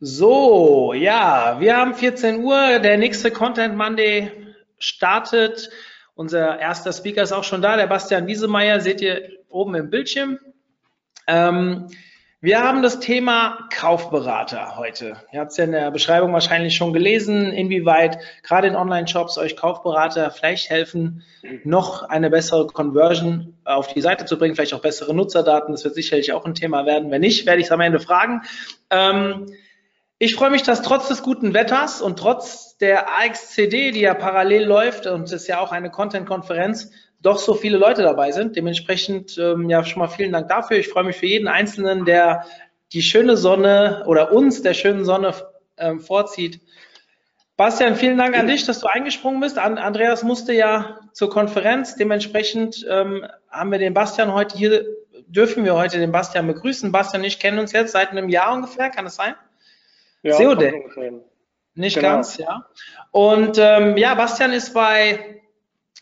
So, ja, wir haben 14 Uhr, der nächste Content Monday startet. Unser erster Speaker ist auch schon da, der Bastian Wiesemeyer, seht ihr oben im Bildschirm. Ähm, wir haben das Thema Kaufberater heute. Ihr habt es ja in der Beschreibung wahrscheinlich schon gelesen, inwieweit gerade in Online-Shops euch Kaufberater vielleicht helfen, noch eine bessere Conversion auf die Seite zu bringen, vielleicht auch bessere Nutzerdaten. Das wird sicherlich auch ein Thema werden. Wenn nicht, werde ich es am Ende fragen. Ähm, ich freue mich, dass trotz des guten Wetters und trotz der AXCD, die ja parallel läuft und es ist ja auch eine Content-Konferenz, doch so viele Leute dabei sind. Dementsprechend ähm, ja schon mal vielen Dank dafür. Ich freue mich für jeden Einzelnen, der die schöne Sonne oder uns der schönen Sonne ähm, vorzieht. Bastian, vielen Dank an dich, dass du eingesprungen bist. An, Andreas musste ja zur Konferenz. Dementsprechend ähm, haben wir den Bastian heute hier, dürfen wir heute den Bastian begrüßen. Bastian und ich kennen uns jetzt seit einem Jahr ungefähr, kann es sein? Ja, Seode. kommt ungefähr hin. Nicht Genau. ganz, ja. Und ähm, ja, Bastian ist bei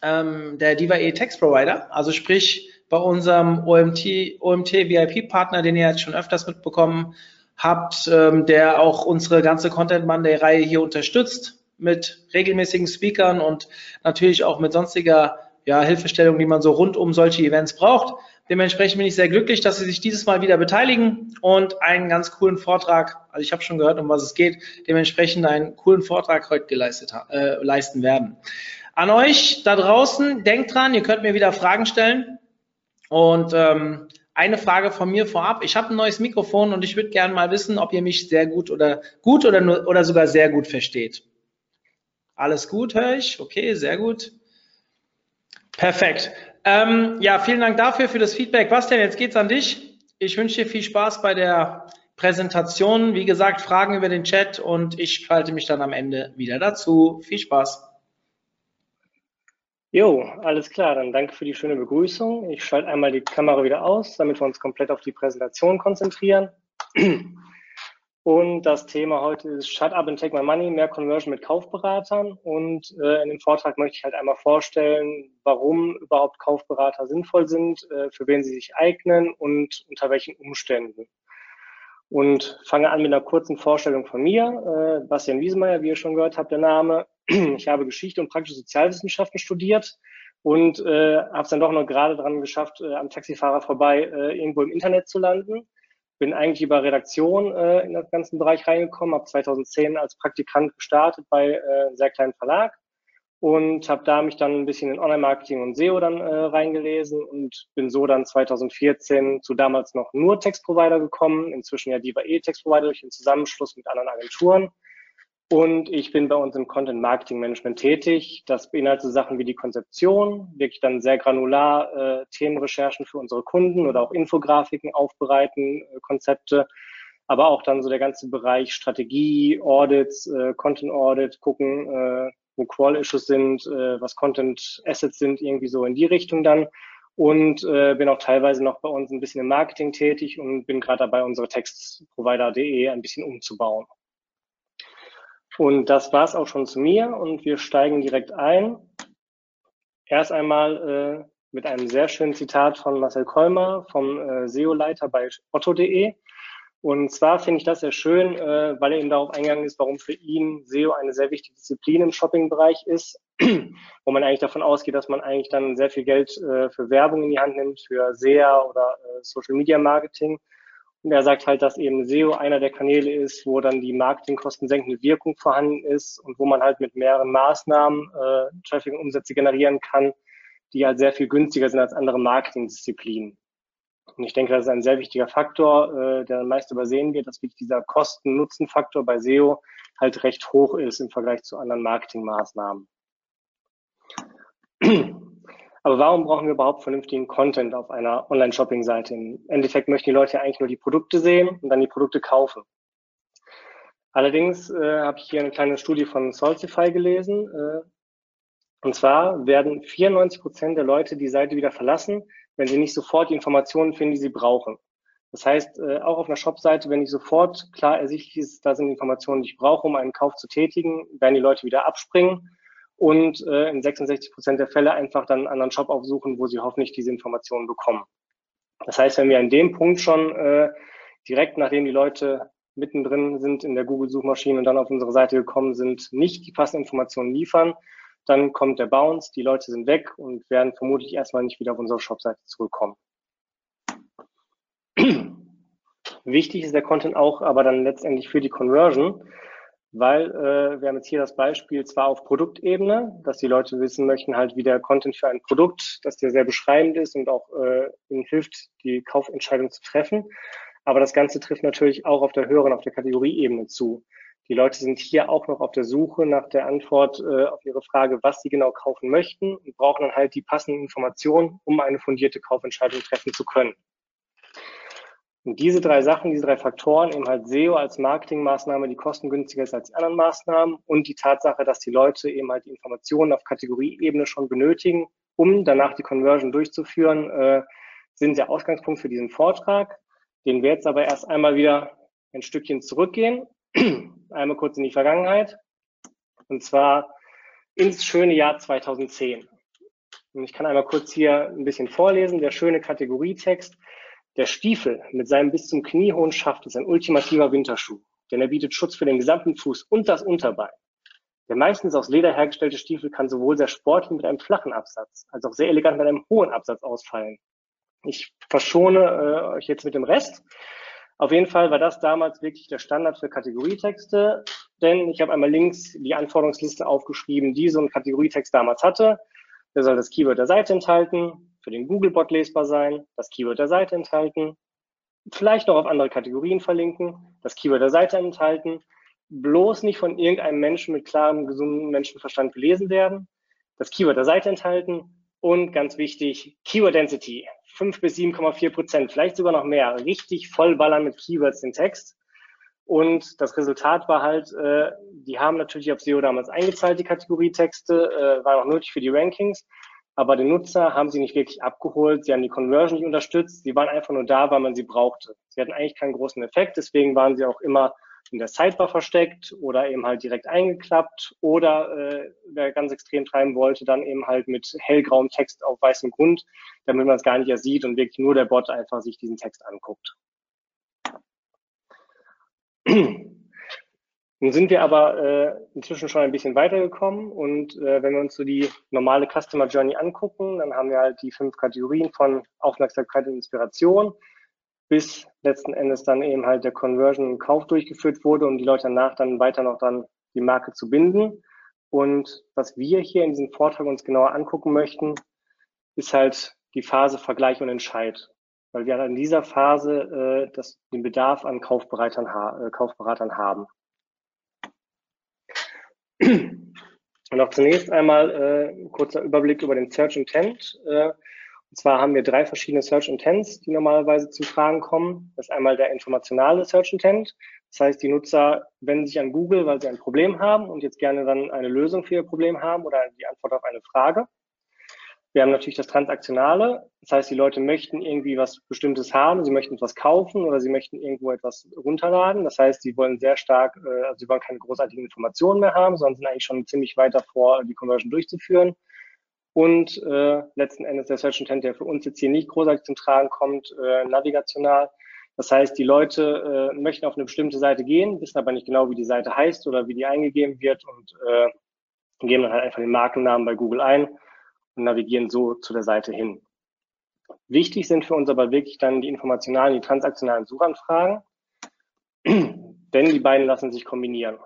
ähm, der Diva E Text Provider, also sprich bei unserem OMT, OMT VIP Partner, den ihr jetzt schon öfters mitbekommen habt, ähm, der auch unsere ganze Content Monday Reihe hier unterstützt mit regelmäßigen Speakern und natürlich auch mit sonstiger ja, Hilfestellung, die man so rund um solche Events braucht. Dementsprechend bin ich sehr glücklich, dass Sie sich dieses Mal wieder beteiligen und einen ganz coolen Vortrag, also ich habe schon gehört, um was es geht, dementsprechend einen coolen Vortrag heute geleistet, äh, leisten werden. An euch da draußen, denkt dran, ihr könnt mir wieder Fragen stellen. Und ähm, eine Frage von mir vorab. Ich habe ein neues Mikrofon und ich würde gerne mal wissen, ob ihr mich sehr gut oder gut oder, nur, oder sogar sehr gut versteht. Alles gut, höre ich? Okay, sehr gut. Perfekt. Ähm, ja, vielen Dank dafür, für das Feedback. Bastian, jetzt geht's an dich. Ich wünsche dir viel Spaß bei der Präsentation. Wie gesagt, Fragen über den Chat und ich schalte mich dann am Ende wieder dazu. Viel Spaß. Jo, alles klar, dann danke für die schöne Begrüßung. Ich schalte einmal die Kamera wieder aus, damit wir uns komplett auf die Präsentation konzentrieren. Und das Thema heute ist Shut Up and Take My Money, mehr Conversion mit Kaufberatern. Und äh, in dem Vortrag möchte ich halt einmal vorstellen, warum überhaupt Kaufberater sinnvoll sind, äh, für wen sie sich eignen und unter welchen Umständen. Und fange an mit einer kurzen Vorstellung von mir. Äh, Bastian Wiesemeyer, wie ihr schon gehört habt, der Name. Ich habe Geschichte und praktische Sozialwissenschaften studiert und äh, habe es dann doch noch gerade dran geschafft, äh, am Taxifahrer vorbei äh, irgendwo im Internet zu landen. Bin eigentlich über Redaktion äh, in den ganzen Bereich reingekommen, habe 2010 als Praktikant gestartet bei äh, einem sehr kleinen Verlag und habe da mich dann ein bisschen in Online-Marketing und SEO dann äh, reingelesen und bin so dann 2014 zu damals noch nur Textprovider gekommen, inzwischen ja Diva E Textprovider durch den Zusammenschluss mit anderen Agenturen. Und ich bin bei uns im Content Marketing Management tätig. Das beinhaltet so Sachen wie die Konzeption, wirklich dann sehr granular äh, Themenrecherchen für unsere Kunden oder auch Infografiken aufbereiten, äh, Konzepte, aber auch dann so der ganze Bereich Strategie, Audits, äh, Content Audit, gucken, äh, wo Crawl-Issues sind, äh, was Content-Assets sind, irgendwie so in die Richtung dann. Und äh, bin auch teilweise noch bei uns ein bisschen im Marketing tätig und bin gerade dabei, unsere Textprovider.de ein bisschen umzubauen. Und das war's auch schon zu mir und wir steigen direkt ein. Erst einmal äh, mit einem sehr schönen Zitat von Marcel Kolmer vom äh, SEO-Leiter bei otto.de. Und zwar finde ich das sehr schön, äh, weil er eben darauf eingegangen ist, warum für ihn SEO eine sehr wichtige Disziplin im Shopping-Bereich ist, wo man eigentlich davon ausgeht, dass man eigentlich dann sehr viel Geld äh, für Werbung in die Hand nimmt, für SEA oder äh, Social-Media-Marketing. Und er sagt halt, dass eben SEO einer der Kanäle ist, wo dann die marketingkostensenkende Wirkung vorhanden ist und wo man halt mit mehreren Maßnahmen äh, Traffic und Umsätze generieren kann, die halt sehr viel günstiger sind als andere Marketingdisziplinen. Und ich denke, das ist ein sehr wichtiger Faktor, äh, der meist übersehen wird, dass wirklich dieser Kosten-Nutzen-Faktor bei SEO halt recht hoch ist im Vergleich zu anderen Marketingmaßnahmen. Aber warum brauchen wir überhaupt vernünftigen Content auf einer Online-Shopping-Seite? Im Endeffekt möchten die Leute ja eigentlich nur die Produkte sehen und dann die Produkte kaufen. Allerdings äh, habe ich hier eine kleine Studie von Salsify gelesen. Äh, und zwar werden 94 Prozent der Leute die Seite wieder verlassen, wenn sie nicht sofort die Informationen finden, die sie brauchen. Das heißt, äh, auch auf einer Shop-Seite, wenn nicht sofort klar ersichtlich ist, da sind Informationen, die ich brauche, um einen Kauf zu tätigen, werden die Leute wieder abspringen und äh, in 66 Prozent der Fälle einfach dann einen anderen Shop aufsuchen, wo sie hoffentlich diese Informationen bekommen. Das heißt, wenn wir an dem Punkt schon äh, direkt nachdem die Leute mittendrin sind in der Google-Suchmaschine und dann auf unsere Seite gekommen sind, nicht die passenden Informationen liefern, dann kommt der Bounce, die Leute sind weg und werden vermutlich erstmal nicht wieder auf unsere Shopseite zurückkommen. Wichtig ist der Content auch aber dann letztendlich für die Conversion, weil äh, wir haben jetzt hier das Beispiel zwar auf Produktebene, dass die Leute wissen möchten halt, wie der Content für ein Produkt, dass der sehr beschreibend ist und auch äh, ihnen hilft, die Kaufentscheidung zu treffen. Aber das Ganze trifft natürlich auch auf der höheren, auf der Kategorieebene zu. Die Leute sind hier auch noch auf der Suche nach der Antwort äh, auf ihre Frage, was sie genau kaufen möchten und brauchen dann halt die passenden Informationen, um eine fundierte Kaufentscheidung treffen zu können. Und diese drei Sachen, diese drei Faktoren, eben halt SEO als Marketingmaßnahme, die kostengünstiger ist als die anderen Maßnahmen und die Tatsache, dass die Leute eben halt die Informationen auf Kategorieebene schon benötigen, um danach die Conversion durchzuführen, äh, sind der Ausgangspunkt für diesen Vortrag, den wir jetzt aber erst einmal wieder ein Stückchen zurückgehen einmal kurz in die Vergangenheit. Und zwar ins schöne Jahr 2010. Und ich kann einmal kurz hier ein bisschen vorlesen. Der schöne Kategorietext. Der Stiefel mit seinem bis zum Knie hohen Schaft ist ein ultimativer Winterschuh, denn er bietet Schutz für den gesamten Fuß und das Unterbein. Der meistens aus Leder hergestellte Stiefel kann sowohl sehr sportlich mit einem flachen Absatz als auch sehr elegant mit einem hohen Absatz ausfallen. Ich verschone äh, euch jetzt mit dem Rest. Auf jeden Fall war das damals wirklich der Standard für Kategorietexte, denn ich habe einmal links die Anforderungsliste aufgeschrieben, die so ein Kategorietext damals hatte. Der soll das Keyword der Seite enthalten, für den Googlebot lesbar sein, das Keyword der Seite enthalten, vielleicht noch auf andere Kategorien verlinken, das Keyword der Seite enthalten, bloß nicht von irgendeinem Menschen mit klarem, gesundem Menschenverstand gelesen werden, das Keyword der Seite enthalten und ganz wichtig, Keyword Density. 5 bis 7,4 Prozent, vielleicht sogar noch mehr, richtig vollballern mit Keywords den Text. Und das Resultat war halt, äh, die haben natürlich auf SEO damals eingezahlt, die Kategorietexte, äh, war auch nötig für die Rankings, aber den Nutzer haben sie nicht wirklich abgeholt, sie haben die Conversion nicht unterstützt, sie waren einfach nur da, weil man sie brauchte. Sie hatten eigentlich keinen großen Effekt, deswegen waren sie auch immer in der Sidebar versteckt oder eben halt direkt eingeklappt oder äh, wer ganz extrem treiben wollte, dann eben halt mit hellgrauem Text auf weißem Grund, damit man es gar nicht erst sieht und wirklich nur der Bot einfach sich diesen Text anguckt. Nun sind wir aber äh, inzwischen schon ein bisschen weitergekommen und äh, wenn wir uns so die normale Customer Journey angucken, dann haben wir halt die fünf Kategorien von Aufmerksamkeit und Inspiration bis letzten Endes dann eben halt der Conversion und Kauf durchgeführt wurde und die Leute danach dann weiter noch dann die Marke zu binden. Und was wir hier in diesem Vortrag uns genauer angucken möchten, ist halt die Phase Vergleich und Entscheid. Weil wir in dieser Phase äh, das, den Bedarf an Kaufberatern, ha äh, Kaufberatern haben. Und auch zunächst einmal äh, ein kurzer Überblick über den Search Intent. Äh, und zwar haben wir drei verschiedene Search Intents, die normalerweise zum Tragen kommen. Das ist einmal der informationale Search Intent. Das heißt, die Nutzer wenden sich an Google, weil sie ein Problem haben und jetzt gerne dann eine Lösung für ihr Problem haben oder die Antwort auf eine Frage. Wir haben natürlich das Transaktionale. Das heißt, die Leute möchten irgendwie was Bestimmtes haben, sie möchten etwas kaufen oder sie möchten irgendwo etwas runterladen. Das heißt, sie wollen sehr stark, äh, also sie wollen keine großartigen Informationen mehr haben, sondern sind eigentlich schon ziemlich weit davor, die Conversion durchzuführen und äh, letzten Endes der Search Intent, der für uns jetzt hier nicht großartig zum Tragen kommt, äh, navigational. Das heißt, die Leute äh, möchten auf eine bestimmte Seite gehen, wissen aber nicht genau, wie die Seite heißt oder wie die eingegeben wird und äh, geben dann halt einfach den Markennamen bei Google ein und navigieren so zu der Seite hin. Wichtig sind für uns aber wirklich dann die informationalen, die transaktionalen Suchanfragen, denn die beiden lassen sich kombinieren.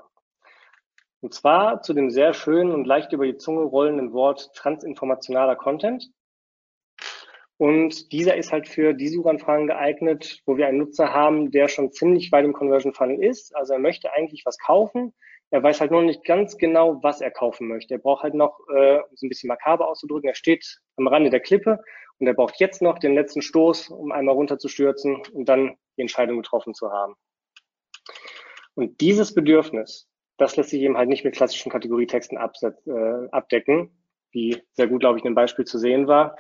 Und zwar zu dem sehr schönen und leicht über die Zunge rollenden Wort transinformationaler Content. Und dieser ist halt für die Suchanfragen geeignet, wo wir einen Nutzer haben, der schon ziemlich weit im Conversion Funnel ist. Also er möchte eigentlich was kaufen. Er weiß halt nur nicht ganz genau, was er kaufen möchte. Er braucht halt noch, äh, um es ein bisschen makaber auszudrücken, er steht am Rande der Klippe und er braucht jetzt noch den letzten Stoß, um einmal runterzustürzen und dann die Entscheidung getroffen zu haben. Und dieses Bedürfnis, das lässt sich eben halt nicht mit klassischen Kategorietexten äh, abdecken, wie sehr gut, glaube ich, in dem Beispiel zu sehen war.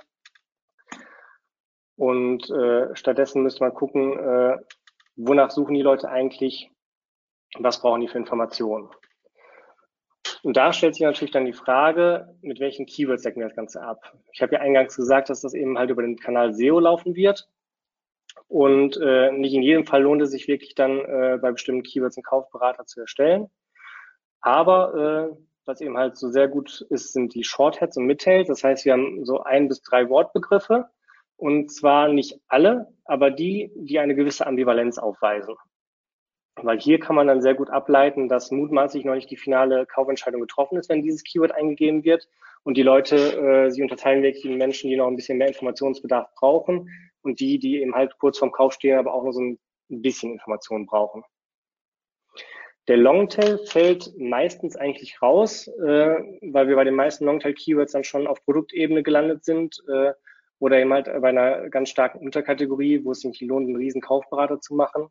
Und äh, stattdessen müsste man gucken, äh, wonach suchen die Leute eigentlich, was brauchen die für Informationen. Und da stellt sich natürlich dann die Frage, mit welchen Keywords decken wir das Ganze ab. Ich habe ja eingangs gesagt, dass das eben halt über den Kanal SEO laufen wird. Und äh, nicht in jedem Fall lohnt es sich wirklich dann äh, bei bestimmten Keywords einen Kaufberater zu erstellen. Aber äh, was eben halt so sehr gut ist, sind die Shortheads und Midtails. Das heißt, wir haben so ein bis drei Wortbegriffe und zwar nicht alle, aber die, die eine gewisse Ambivalenz aufweisen. Weil hier kann man dann sehr gut ableiten, dass mutmaßlich noch nicht die finale Kaufentscheidung getroffen ist, wenn dieses Keyword eingegeben wird. Und die Leute, äh, sie unterteilen wirklich in Menschen, die noch ein bisschen mehr Informationsbedarf brauchen und die, die eben halt kurz vorm Kauf stehen, aber auch nur so ein bisschen Information brauchen. Der Longtail fällt meistens eigentlich raus, äh, weil wir bei den meisten Longtail-Keywords dann schon auf Produktebene gelandet sind. Äh, oder eben halt bei einer ganz starken Unterkategorie, wo es sich lohnt, einen riesen Kaufberater zu machen.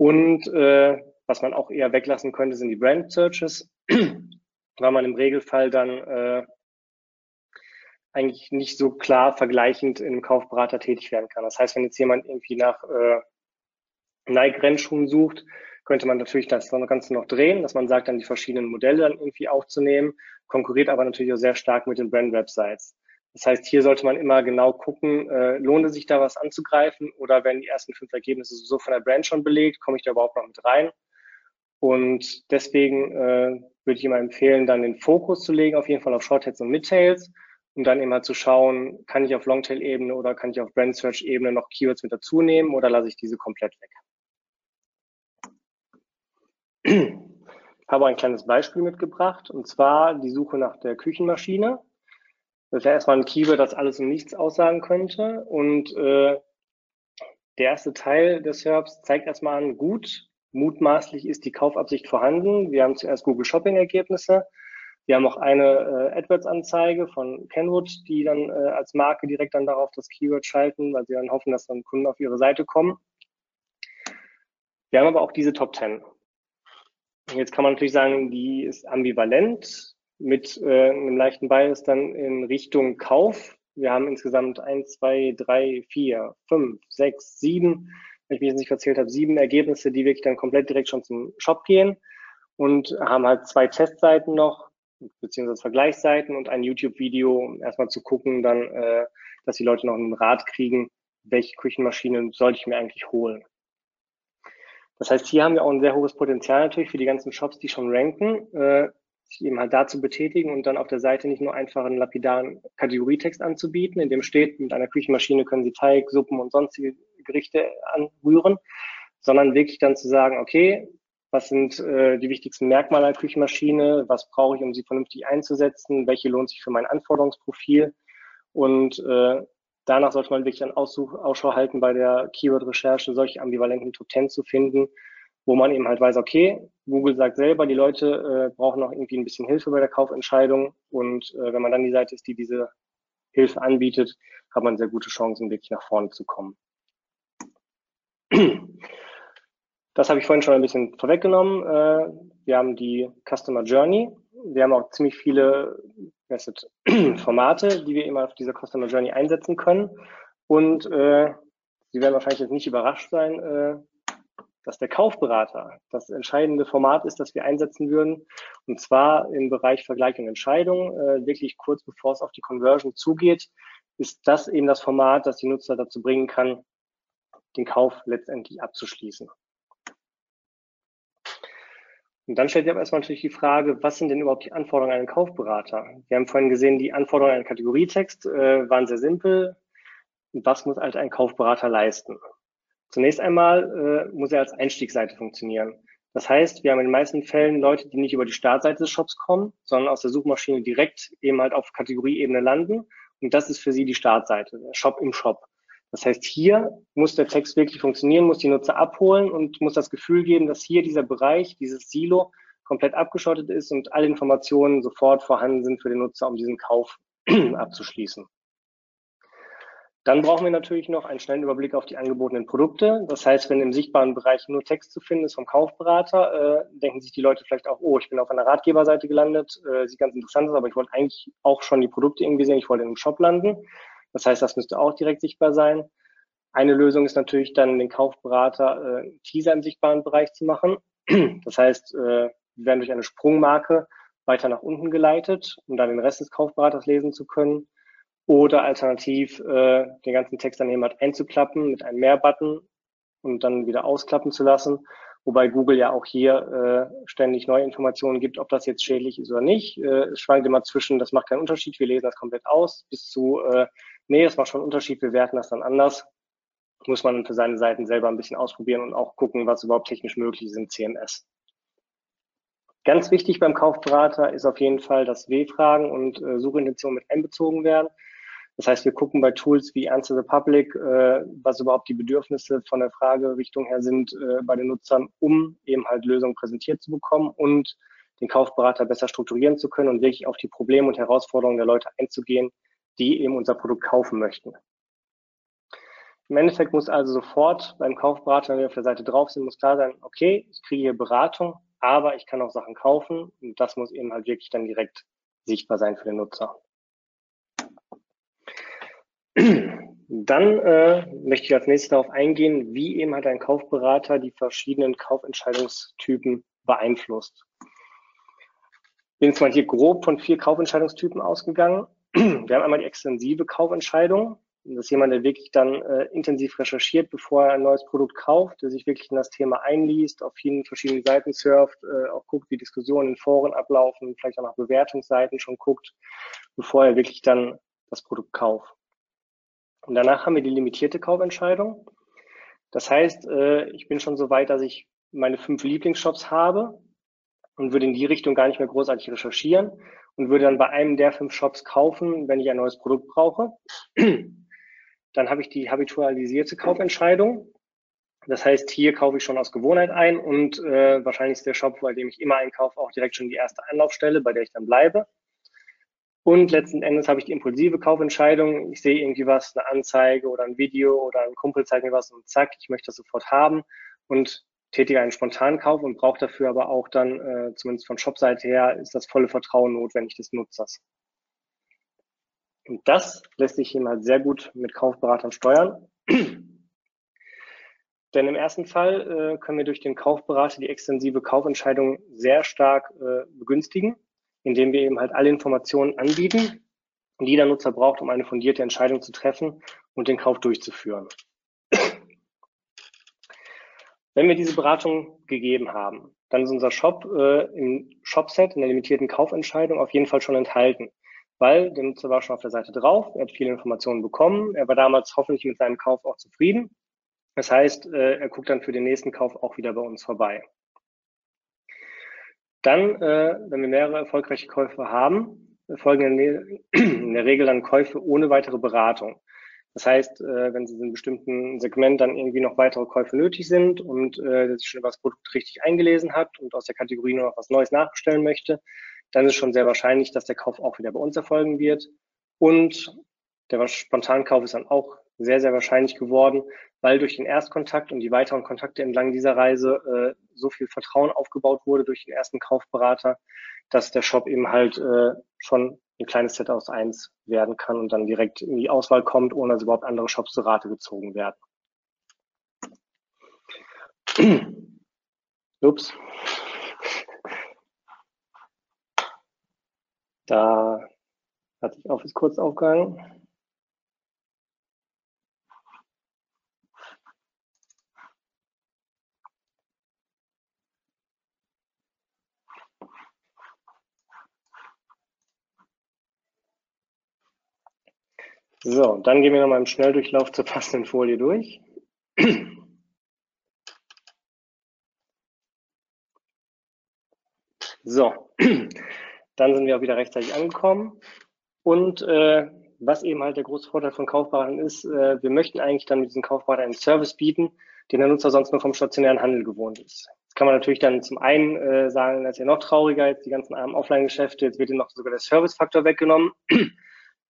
Und äh, was man auch eher weglassen könnte, sind die Brand Searches, weil man im Regelfall dann äh, eigentlich nicht so klar vergleichend im Kaufberater tätig werden kann. Das heißt, wenn jetzt jemand irgendwie nach äh, Nike-Rennschuhen sucht, könnte man natürlich das Ganze noch drehen, dass man sagt, dann die verschiedenen Modelle dann irgendwie aufzunehmen, konkurriert aber natürlich auch sehr stark mit den Brand-Websites. Das heißt, hier sollte man immer genau gucken, äh, lohnt es sich da was anzugreifen oder wenn die ersten fünf Ergebnisse so von der Brand schon belegt, komme ich da überhaupt noch mit rein? Und deswegen äh, würde ich immer empfehlen, dann den Fokus zu legen, auf jeden Fall auf Shortheads und Midtails und dann immer zu schauen, kann ich auf Longtail-Ebene oder kann ich auf Brand Search-Ebene noch Keywords mit dazu nehmen oder lasse ich diese komplett weg? Ich habe ein kleines Beispiel mitgebracht und zwar die Suche nach der Küchenmaschine. Das wäre erstmal ein Keyword, das alles und nichts aussagen könnte. Und äh, der erste Teil des SERPs zeigt erstmal an, gut, mutmaßlich ist die Kaufabsicht vorhanden. Wir haben zuerst Google Shopping Ergebnisse. Wir haben auch eine äh, AdWords-Anzeige von Kenwood, die dann äh, als Marke direkt dann darauf das Keyword schalten, weil sie dann hoffen, dass dann Kunden auf ihre Seite kommen. Wir haben aber auch diese Top 10. Jetzt kann man natürlich sagen, die ist ambivalent mit äh, einem leichten Bias dann in Richtung Kauf. Wir haben insgesamt eins, zwei, drei, vier, fünf, sechs, sieben, wenn ich mich jetzt nicht verzählt habe, sieben Ergebnisse, die wirklich dann komplett direkt schon zum Shop gehen und haben halt zwei Testseiten noch, beziehungsweise Vergleichsseiten und ein YouTube-Video, um erstmal zu gucken, dann, äh, dass die Leute noch einen Rat kriegen, welche Küchenmaschine sollte ich mir eigentlich holen. Das heißt, hier haben wir auch ein sehr hohes Potenzial natürlich für die ganzen Shops, die schon ranken, äh, sich eben halt dazu betätigen und dann auf der Seite nicht nur einfach einen lapidaren Kategorietext anzubieten, in dem steht, mit einer Küchenmaschine können Sie Teig, Suppen und sonstige Gerichte anrühren, sondern wirklich dann zu sagen, okay, was sind äh, die wichtigsten Merkmale einer Küchenmaschine, was brauche ich, um sie vernünftig einzusetzen, welche lohnt sich für mein Anforderungsprofil? Und äh, danach sollte man wirklich dann Ausschau halten bei der Keyword-Recherche, solche ambivalenten Top 10 zu finden, wo man eben halt weiß, okay, Google sagt selber, die Leute äh, brauchen noch irgendwie ein bisschen Hilfe bei der Kaufentscheidung und äh, wenn man dann die Seite ist, die diese Hilfe anbietet, hat man sehr gute Chancen, wirklich nach vorne zu kommen. Das habe ich vorhin schon ein bisschen vorweggenommen. Äh, wir haben die Customer Journey. Wir haben auch ziemlich viele Formate, die wir immer auf dieser Customer Journey einsetzen können. Und äh, Sie werden wahrscheinlich jetzt nicht überrascht sein, äh, dass der Kaufberater das entscheidende Format ist, das wir einsetzen würden. Und zwar im Bereich Vergleich und Entscheidung, äh, wirklich kurz bevor es auf die Conversion zugeht, ist das eben das Format, das die Nutzer dazu bringen kann, den Kauf letztendlich abzuschließen. Und dann stellt sich aber erstmal natürlich die Frage, was sind denn überhaupt die Anforderungen an einen Kaufberater? Wir haben vorhin gesehen, die Anforderungen an einen Kategorietext äh, waren sehr simpel. Was muss halt ein Kaufberater leisten? Zunächst einmal äh, muss er als Einstiegsseite funktionieren. Das heißt, wir haben in den meisten Fällen Leute, die nicht über die Startseite des Shops kommen, sondern aus der Suchmaschine direkt eben halt auf Kategorieebene landen. Und das ist für sie die Startseite, der Shop im Shop. Das heißt, hier muss der Text wirklich funktionieren, muss die Nutzer abholen und muss das Gefühl geben, dass hier dieser Bereich, dieses Silo komplett abgeschottet ist und alle Informationen sofort vorhanden sind für den Nutzer, um diesen Kauf abzuschließen. Dann brauchen wir natürlich noch einen schnellen Überblick auf die angebotenen Produkte. Das heißt, wenn im sichtbaren Bereich nur Text zu finden ist vom Kaufberater, äh, denken sich die Leute vielleicht auch, oh, ich bin auf einer Ratgeberseite gelandet, äh, sieht ganz interessant aus, aber ich wollte eigentlich auch schon die Produkte irgendwie sehen, ich wollte in einem Shop landen. Das heißt, das müsste auch direkt sichtbar sein. Eine Lösung ist natürlich dann, den Kaufberater äh, Teaser im sichtbaren Bereich zu machen. Das heißt, äh, wir werden durch eine Sprungmarke weiter nach unten geleitet, um dann den Rest des Kaufberaters lesen zu können. Oder alternativ äh, den ganzen Text dann eben halt einzuklappen mit einem Mehr-Button und dann wieder ausklappen zu lassen. Wobei Google ja auch hier äh, ständig neue Informationen gibt, ob das jetzt schädlich ist oder nicht. Äh, es schwankt immer zwischen, das macht keinen Unterschied, wir lesen das komplett aus, bis zu, äh, nee, das macht schon einen Unterschied, wir werten das dann anders. Muss man für seine Seiten selber ein bisschen ausprobieren und auch gucken, was überhaupt technisch möglich ist im CMS. Ganz wichtig beim Kaufberater ist auf jeden Fall, dass W-Fragen und äh, Suchintentionen mit einbezogen werden. Das heißt, wir gucken bei Tools wie Answer the Public, äh, was überhaupt die Bedürfnisse von der Fragerichtung her sind äh, bei den Nutzern, um eben halt Lösungen präsentiert zu bekommen und den Kaufberater besser strukturieren zu können und wirklich auf die Probleme und Herausforderungen der Leute einzugehen, die eben unser Produkt kaufen möchten. Im Endeffekt muss also sofort beim Kaufberater, wenn wir auf der Seite drauf sind, muss klar sein, okay, ich kriege hier Beratung, aber ich kann auch Sachen kaufen und das muss eben halt wirklich dann direkt sichtbar sein für den Nutzer. Dann äh, möchte ich als nächstes darauf eingehen, wie eben halt ein Kaufberater die verschiedenen Kaufentscheidungstypen beeinflusst. Ich bin jetzt mal hier grob von vier Kaufentscheidungstypen ausgegangen. Wir haben einmal die extensive Kaufentscheidung. Das ist jemand, der wirklich dann äh, intensiv recherchiert, bevor er ein neues Produkt kauft, der sich wirklich in das Thema einliest, auf vielen verschiedenen Seiten surft, äh, auch guckt, wie Diskussionen in Foren ablaufen, vielleicht auch nach Bewertungsseiten schon guckt, bevor er wirklich dann das Produkt kauft. Und danach haben wir die limitierte Kaufentscheidung. Das heißt, äh, ich bin schon so weit, dass ich meine fünf Lieblingsshops habe und würde in die Richtung gar nicht mehr großartig recherchieren und würde dann bei einem der fünf Shops kaufen, wenn ich ein neues Produkt brauche. Dann habe ich die habitualisierte Kaufentscheidung. Das heißt, hier kaufe ich schon aus Gewohnheit ein und äh, wahrscheinlich ist der Shop, bei dem ich immer einkaufe, auch direkt schon die erste Anlaufstelle, bei der ich dann bleibe. Und letzten Endes habe ich die impulsive Kaufentscheidung. Ich sehe irgendwie was, eine Anzeige oder ein Video oder ein Kumpel zeigt mir was und zack, ich möchte das sofort haben und tätige einen spontanen Kauf und brauche dafür aber auch dann, äh, zumindest von Shopseite her, ist das volle Vertrauen notwendig des Nutzers. Und das lässt sich eben halt sehr gut mit Kaufberatern steuern. Denn im ersten Fall äh, können wir durch den Kaufberater die extensive Kaufentscheidung sehr stark äh, begünstigen indem wir eben halt alle Informationen anbieten, die der Nutzer braucht, um eine fundierte Entscheidung zu treffen und den Kauf durchzuführen. Wenn wir diese Beratung gegeben haben, dann ist unser Shop äh, im Shopset, in der limitierten Kaufentscheidung auf jeden Fall schon enthalten, weil der Nutzer war schon auf der Seite drauf, er hat viele Informationen bekommen, er war damals hoffentlich mit seinem Kauf auch zufrieden. Das heißt, äh, er guckt dann für den nächsten Kauf auch wieder bei uns vorbei. Dann, äh, wenn wir mehrere erfolgreiche Käufe haben, folgen in der Regel dann Käufe ohne weitere Beratung. Das heißt, äh, wenn Sie in einem bestimmten Segment dann irgendwie noch weitere Käufe nötig sind und äh, sich schon über das Produkt richtig eingelesen hat und aus der Kategorie nur noch was Neues nachbestellen möchte, dann ist schon sehr wahrscheinlich, dass der Kauf auch wieder bei uns erfolgen wird. Und der Spontankauf ist dann auch sehr, sehr wahrscheinlich geworden, weil durch den Erstkontakt und die weiteren Kontakte entlang dieser Reise äh, so viel Vertrauen aufgebaut wurde durch den ersten Kaufberater, dass der Shop eben halt äh, schon ein kleines Set aus eins werden kann und dann direkt in die Auswahl kommt, ohne dass überhaupt andere Shops zur Rate gezogen werden. Ups. Da hat sich Office kurz aufgehangen. So, dann gehen wir nochmal im Schnelldurchlauf zur passenden Folie durch. So, dann sind wir auch wieder rechtzeitig angekommen. Und äh, was eben halt der große Vorteil von Kaufberatern ist, äh, wir möchten eigentlich dann mit diesem Kaufberater einen Service bieten, den der Nutzer sonst nur vom stationären Handel gewohnt ist. Jetzt kann man natürlich dann zum einen äh, sagen, das ist ja noch trauriger, jetzt die ganzen armen Offline-Geschäfte, jetzt wird ihnen noch sogar der Service-Faktor weggenommen.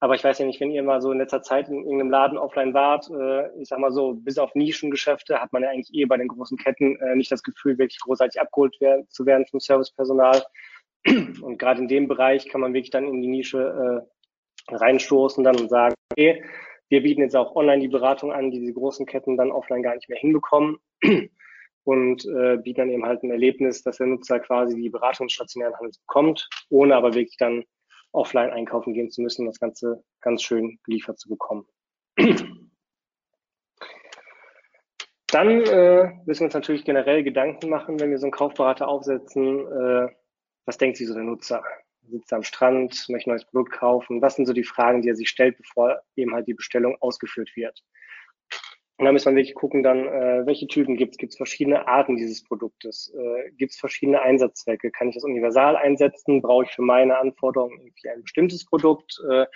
Aber ich weiß ja nicht, wenn ihr mal so in letzter Zeit in irgendeinem Laden offline wart, äh, ich sag mal so, bis auf Nischengeschäfte hat man ja eigentlich eh bei den großen Ketten äh, nicht das Gefühl, wirklich großartig abgeholt werden, zu werden vom Servicepersonal. Und gerade in dem Bereich kann man wirklich dann in die Nische äh, reinstoßen dann und sagen, okay, wir bieten jetzt auch online die Beratung an, die diese großen Ketten dann offline gar nicht mehr hinbekommen und äh, bieten dann eben halt ein Erlebnis, dass der Nutzer quasi die Beratung stationären Handels bekommt, ohne aber wirklich dann offline einkaufen gehen zu müssen, das Ganze ganz schön geliefert zu bekommen. Dann äh, müssen wir uns natürlich generell Gedanken machen, wenn wir so einen Kaufberater aufsetzen, äh, was denkt sich so der Nutzer? Sitzt er am Strand, möchte ein neues Produkt kaufen? Was sind so die Fragen, die er sich stellt, bevor eben halt die Bestellung ausgeführt wird? Und da muss man wirklich gucken, dann, äh, welche Typen gibt es? Gibt es verschiedene Arten dieses Produktes? Äh, gibt es verschiedene Einsatzzwecke? Kann ich das universal einsetzen? Brauche ich für meine Anforderungen irgendwie ein bestimmtes Produkt? Äh,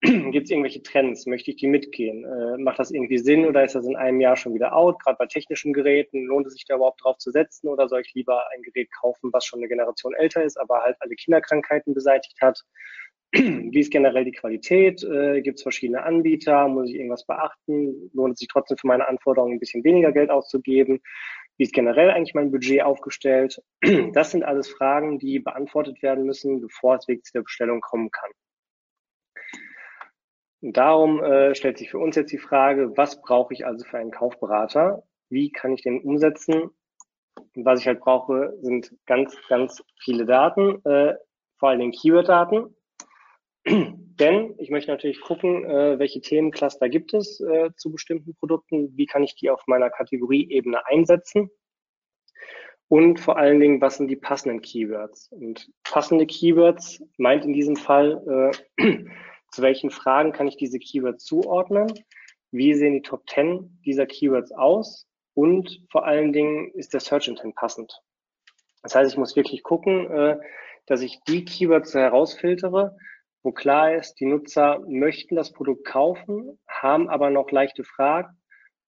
gibt es irgendwelche Trends? Möchte ich die mitgehen? Äh, macht das irgendwie Sinn oder ist das in einem Jahr schon wieder out? Gerade bei technischen Geräten, lohnt es sich da überhaupt drauf zu setzen oder soll ich lieber ein Gerät kaufen, was schon eine Generation älter ist, aber halt alle Kinderkrankheiten beseitigt hat? Wie ist generell die Qualität? Äh, Gibt es verschiedene Anbieter? Muss ich irgendwas beachten? Lohnt es sich trotzdem für meine Anforderungen ein bisschen weniger Geld auszugeben? Wie ist generell eigentlich mein Budget aufgestellt? Das sind alles Fragen, die beantwortet werden müssen, bevor es wirklich zu der Bestellung kommen kann. Und darum äh, stellt sich für uns jetzt die Frage, was brauche ich also für einen Kaufberater? Wie kann ich den umsetzen? Und was ich halt brauche, sind ganz, ganz viele Daten, äh, vor allen Dingen Keyword-Daten. Denn ich möchte natürlich gucken, äh, welche Themencluster gibt es äh, zu bestimmten Produkten, wie kann ich die auf meiner Kategorieebene einsetzen und vor allen Dingen, was sind die passenden Keywords. Und passende Keywords meint in diesem Fall, äh, zu welchen Fragen kann ich diese Keywords zuordnen, wie sehen die Top 10 dieser Keywords aus und vor allen Dingen ist der Search Intent passend. Das heißt, ich muss wirklich gucken, äh, dass ich die Keywords herausfiltere, wo klar ist, die Nutzer möchten das Produkt kaufen, haben aber noch leichte Fragen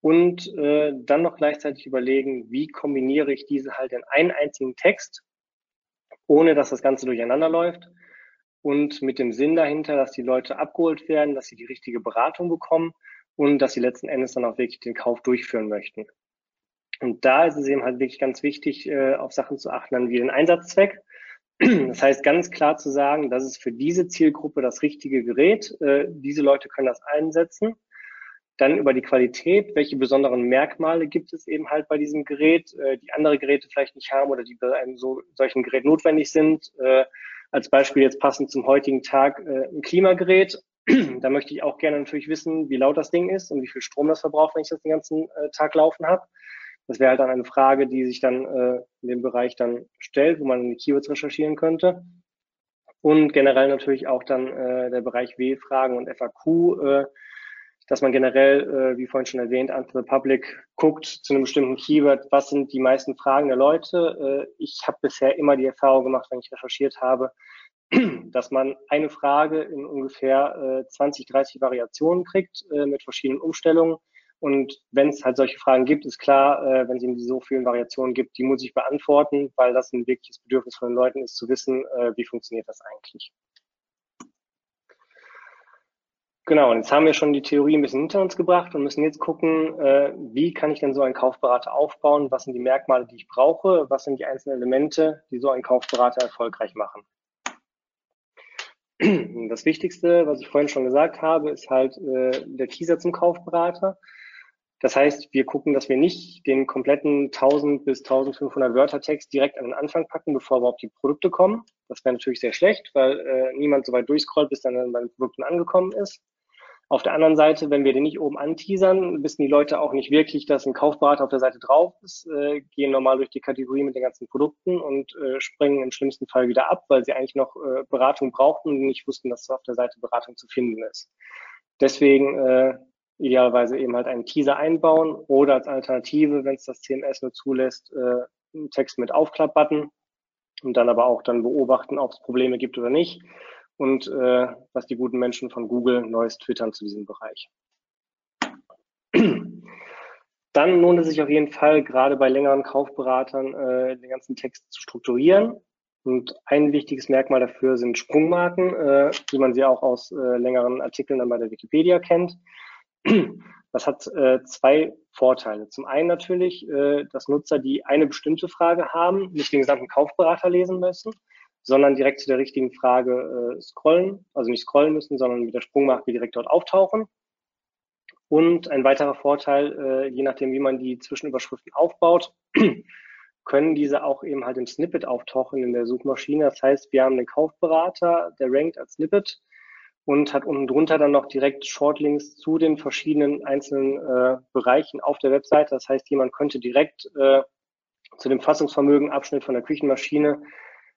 und äh, dann noch gleichzeitig überlegen, wie kombiniere ich diese halt in einen einzigen Text, ohne dass das Ganze durcheinander läuft und mit dem Sinn dahinter, dass die Leute abgeholt werden, dass sie die richtige Beratung bekommen und dass sie letzten Endes dann auch wirklich den Kauf durchführen möchten. Und da ist es eben halt wirklich ganz wichtig, äh, auf Sachen zu achten, wie den Einsatzzweck. Das heißt, ganz klar zu sagen, das ist für diese Zielgruppe das richtige Gerät. Äh, diese Leute können das einsetzen. Dann über die Qualität, welche besonderen Merkmale gibt es eben halt bei diesem Gerät, äh, die andere Geräte vielleicht nicht haben oder die bei einem so, solchen Gerät notwendig sind. Äh, als Beispiel jetzt passend zum heutigen Tag ein Klimagerät. da möchte ich auch gerne natürlich wissen, wie laut das Ding ist und wie viel Strom das verbraucht, wenn ich das den ganzen Tag laufen habe. Das wäre halt dann eine Frage, die sich dann äh, in dem Bereich dann stellt, wo man die Keywords recherchieren könnte. Und generell natürlich auch dann äh, der Bereich W-Fragen und FAQ, äh, dass man generell, äh, wie vorhin schon erwähnt, Answer the Public guckt zu einem bestimmten Keyword, was sind die meisten Fragen der Leute. Äh, ich habe bisher immer die Erfahrung gemacht, wenn ich recherchiert habe, dass man eine Frage in ungefähr äh, 20, 30 Variationen kriegt äh, mit verschiedenen Umstellungen und wenn es halt solche Fragen gibt, ist klar, äh, wenn es eben so vielen Variationen gibt, die muss ich beantworten, weil das ein wirkliches Bedürfnis von den Leuten ist, zu wissen, äh, wie funktioniert das eigentlich. Genau, und jetzt haben wir schon die Theorie ein bisschen hinter uns gebracht und müssen jetzt gucken, äh, wie kann ich denn so einen Kaufberater aufbauen? Was sind die Merkmale, die ich brauche? Was sind die einzelnen Elemente, die so einen Kaufberater erfolgreich machen? Das Wichtigste, was ich vorhin schon gesagt habe, ist halt äh, der Teaser zum Kaufberater. Das heißt, wir gucken, dass wir nicht den kompletten 1000 bis 1500 Wörter Text direkt an den Anfang packen, bevor überhaupt die Produkte kommen. Das wäre natürlich sehr schlecht, weil äh, niemand so weit durchscrollt, bis dann bei den Produkten angekommen ist. Auf der anderen Seite, wenn wir den nicht oben anteasern, wissen die Leute auch nicht wirklich, dass ein Kaufberater auf der Seite drauf ist, äh, gehen normal durch die Kategorie mit den ganzen Produkten und äh, springen im schlimmsten Fall wieder ab, weil sie eigentlich noch äh, Beratung brauchten und nicht wussten, dass auf der Seite Beratung zu finden ist. Deswegen äh, idealerweise eben halt einen Teaser einbauen oder als Alternative, wenn es das CMS nur zulässt, äh, einen Text mit Aufklapp-Button und dann aber auch dann beobachten, ob es Probleme gibt oder nicht und äh, was die guten Menschen von Google Neues twittern zu diesem Bereich. Dann lohnt es sich auf jeden Fall, gerade bei längeren Kaufberatern, äh, den ganzen Text zu strukturieren. Und ein wichtiges Merkmal dafür sind Sprungmarken, äh, wie man sie auch aus äh, längeren Artikeln dann bei der Wikipedia kennt. Das hat äh, zwei Vorteile. Zum einen natürlich, äh, dass Nutzer, die eine bestimmte Frage haben, nicht den gesamten Kaufberater lesen müssen, sondern direkt zu der richtigen Frage äh, scrollen, also nicht scrollen müssen, sondern mit der Sprungmarke direkt dort auftauchen. Und ein weiterer Vorteil, äh, je nachdem, wie man die Zwischenüberschriften aufbaut, können diese auch eben halt im Snippet auftauchen in der Suchmaschine. Das heißt, wir haben einen Kaufberater, der rankt als Snippet und hat unten drunter dann noch direkt Shortlinks zu den verschiedenen einzelnen äh, Bereichen auf der Webseite. Das heißt, jemand könnte direkt äh, zu dem Fassungsvermögen Abschnitt von der Küchenmaschine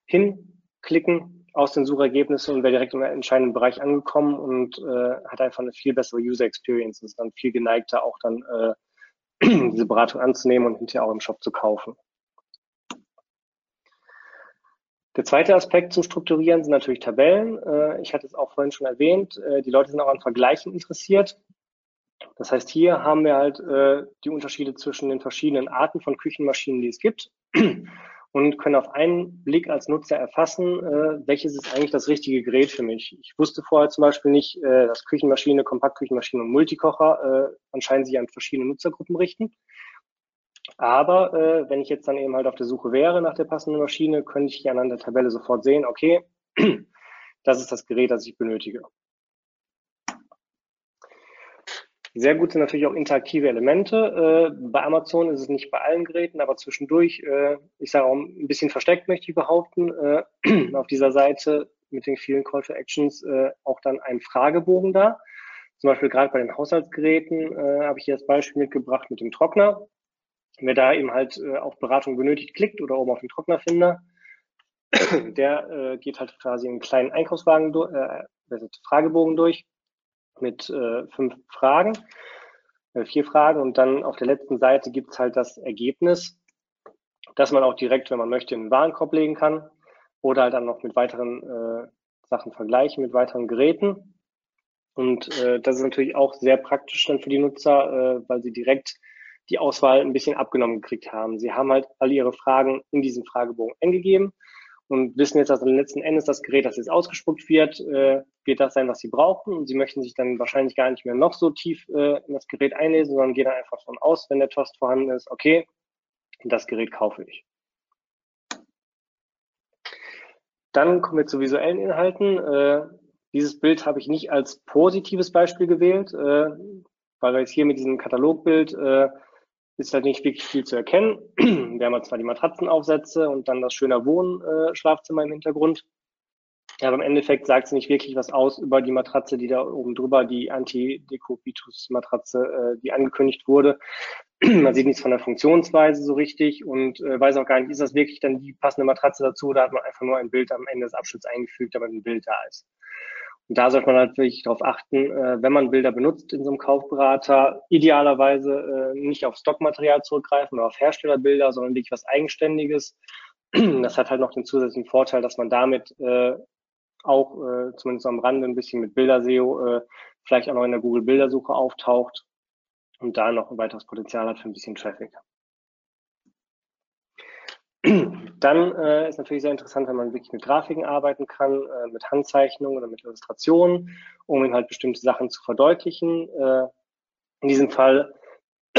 hinklicken aus den Suchergebnissen und wäre direkt im entscheidenden Bereich angekommen und äh, hat einfach eine viel bessere User Experience, ist dann viel geneigter auch dann äh, diese Beratung anzunehmen und hinterher auch im Shop zu kaufen. Der zweite Aspekt zum Strukturieren sind natürlich Tabellen. Äh, ich hatte es auch vorhin schon erwähnt, äh, die Leute sind auch an Vergleichen interessiert. Das heißt, hier haben wir halt äh, die Unterschiede zwischen den verschiedenen Arten von Küchenmaschinen, die es gibt und können auf einen Blick als Nutzer erfassen, welches ist eigentlich das richtige Gerät für mich. Ich wusste vorher zum Beispiel nicht, dass Küchenmaschine, Kompaktküchenmaschine und Multikocher anscheinend sich an verschiedene Nutzergruppen richten. Aber äh, wenn ich jetzt dann eben halt auf der Suche wäre nach der passenden Maschine, könnte ich hier anhand der Tabelle sofort sehen, okay, das ist das Gerät, das ich benötige. Sehr gut sind natürlich auch interaktive Elemente. Äh, bei Amazon ist es nicht bei allen Geräten, aber zwischendurch, äh, ich sage auch ein bisschen versteckt, möchte ich behaupten, äh, auf dieser Seite mit den vielen Call to Actions äh, auch dann ein Fragebogen da. Zum Beispiel gerade bei den Haushaltsgeräten äh, habe ich hier das Beispiel mitgebracht mit dem Trockner. Wer da eben halt äh, auf Beratung benötigt, klickt oder oben auf den Trocknerfinder, der äh, geht halt quasi einen kleinen Einkaufswagen, äh, Fragebogen durch mit äh, fünf Fragen, äh, vier Fragen und dann auf der letzten Seite gibt's halt das Ergebnis, dass man auch direkt, wenn man möchte, in den Warenkorb legen kann oder halt dann noch mit weiteren äh, Sachen vergleichen, mit weiteren Geräten. Und äh, das ist natürlich auch sehr praktisch dann für die Nutzer, äh, weil sie direkt die Auswahl ein bisschen abgenommen gekriegt haben. Sie haben halt alle ihre Fragen in diesem Fragebogen eingegeben und wissen jetzt, dass letzten Endes das Gerät, das jetzt ausgespuckt wird, äh, wird das sein, was sie brauchen. Und sie möchten sich dann wahrscheinlich gar nicht mehr noch so tief äh, in das Gerät einlesen, sondern gehen einfach davon aus, wenn der Tost vorhanden ist, okay, das Gerät kaufe ich. Dann kommen wir zu visuellen Inhalten. Äh, dieses Bild habe ich nicht als positives Beispiel gewählt, äh, weil wir jetzt hier mit diesem Katalogbild äh, ist halt nicht wirklich viel zu erkennen. Wir haben halt zwar die Matratzenaufsätze und dann das schöne Wohnschlafzimmer im Hintergrund. Aber im Endeffekt sagt es nicht wirklich was aus über die Matratze, die da oben drüber, die Anti-Decubitus-Matratze, äh, die angekündigt wurde. Man sieht nichts von der Funktionsweise so richtig und äh, weiß auch gar nicht, ist das wirklich dann die passende Matratze dazu oder hat man einfach nur ein Bild am Ende des Abschnitts eingefügt, damit ein Bild da ist. Und da sollte man natürlich darauf achten, äh, wenn man Bilder benutzt in so einem Kaufberater, idealerweise äh, nicht auf Stockmaterial zurückgreifen oder auf Herstellerbilder, sondern wirklich was Eigenständiges. Das hat halt noch den zusätzlichen Vorteil, dass man damit äh, auch äh, zumindest am Rande ein bisschen mit Bilderseo äh, vielleicht auch noch in der Google Bildersuche auftaucht und da noch ein weiteres Potenzial hat für ein bisschen Traffic. Dann äh, ist natürlich sehr interessant, wenn man wirklich mit Grafiken arbeiten kann, äh, mit Handzeichnungen oder mit Illustrationen, um ihm halt bestimmte Sachen zu verdeutlichen. Äh, in diesem Fall